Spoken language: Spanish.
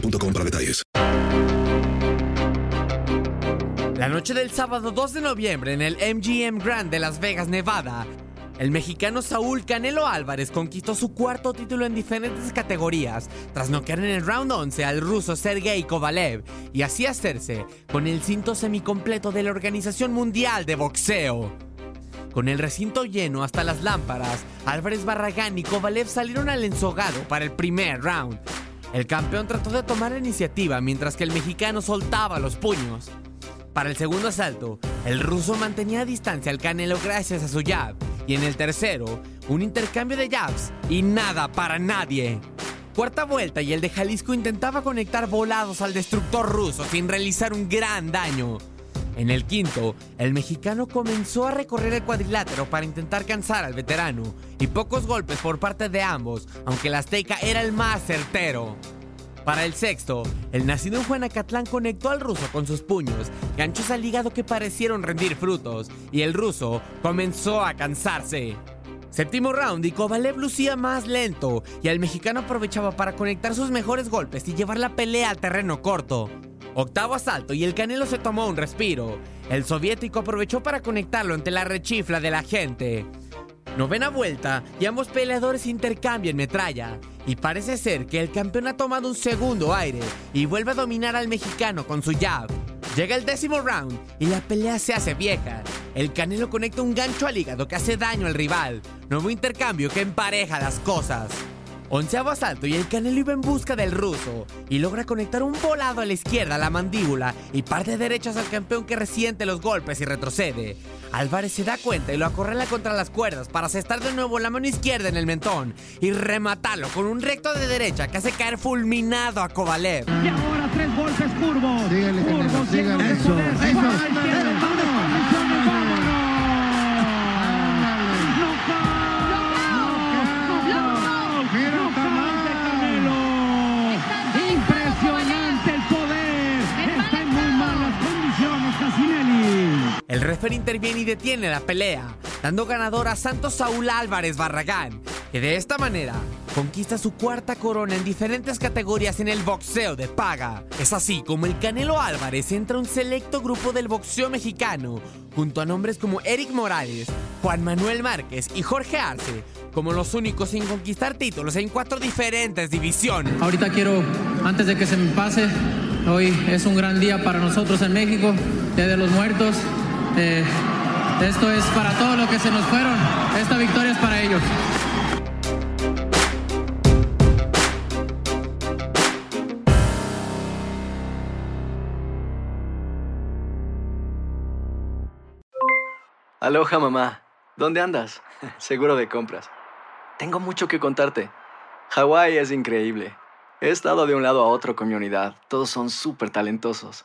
para detalles. La noche del sábado 2 de noviembre en el MGM Grand de Las Vegas, Nevada, el mexicano Saúl Canelo Álvarez conquistó su cuarto título en diferentes categorías tras noquear en el round 11 al ruso Sergei Kovalev y así hacerse con el cinto semicompleto de la Organización Mundial de Boxeo. Con el recinto lleno hasta las lámparas, Álvarez Barragán y Kovalev salieron al ensogado para el primer round. El campeón trató de tomar la iniciativa mientras que el mexicano soltaba los puños. Para el segundo asalto, el ruso mantenía a distancia al Canelo gracias a su jab, y en el tercero, un intercambio de jabs y nada para nadie. Cuarta vuelta y el de Jalisco intentaba conectar volados al destructor ruso sin realizar un gran daño. En el quinto, el mexicano comenzó a recorrer el cuadrilátero para intentar cansar al veterano, y pocos golpes por parte de ambos, aunque el azteca era el más certero. Para el sexto, el nacido en Juanacatlán conectó al ruso con sus puños, ganchos al hígado que parecieron rendir frutos, y el ruso comenzó a cansarse. Séptimo round y Kovalev lucía más lento, y el mexicano aprovechaba para conectar sus mejores golpes y llevar la pelea al terreno corto. Octavo asalto y el Canelo se tomó un respiro. El soviético aprovechó para conectarlo ante la rechifla de la gente. Novena vuelta y ambos peleadores intercambian metralla. Y parece ser que el campeón ha tomado un segundo aire y vuelve a dominar al mexicano con su jab. Llega el décimo round y la pelea se hace vieja. El Canelo conecta un gancho al hígado que hace daño al rival. Nuevo intercambio que empareja las cosas. Onceavo asalto y el Canelo iba en busca del ruso y logra conectar un volado a la izquierda a la mandíbula y parte derechas al campeón que resiente los golpes y retrocede. Álvarez se da cuenta y lo acorrala contra las cuerdas para asestar de nuevo la mano izquierda en el mentón y rematarlo con un recto de derecha que hace caer fulminado a Kovalev. Y ahora tres golpes curvos. Síguele, curvos, síguele. de Eso, poder. eso. Interviene y detiene la pelea, dando ganador a Santos Saúl Álvarez Barragán, que de esta manera conquista su cuarta corona en diferentes categorías en el boxeo de paga. Es así como el Canelo Álvarez entra a un selecto grupo del boxeo mexicano, junto a nombres como Eric Morales, Juan Manuel Márquez y Jorge Arce, como los únicos sin conquistar títulos en cuatro diferentes divisiones. Ahorita quiero, antes de que se me pase, hoy es un gran día para nosotros en México, Día de los Muertos. Eh, esto es para todo lo que se nos fueron. Esta victoria es para ellos. Aloha mamá, ¿dónde andas? Seguro de compras. Tengo mucho que contarte. Hawái es increíble. He estado de un lado a otro con mi unidad. Todos son súper talentosos.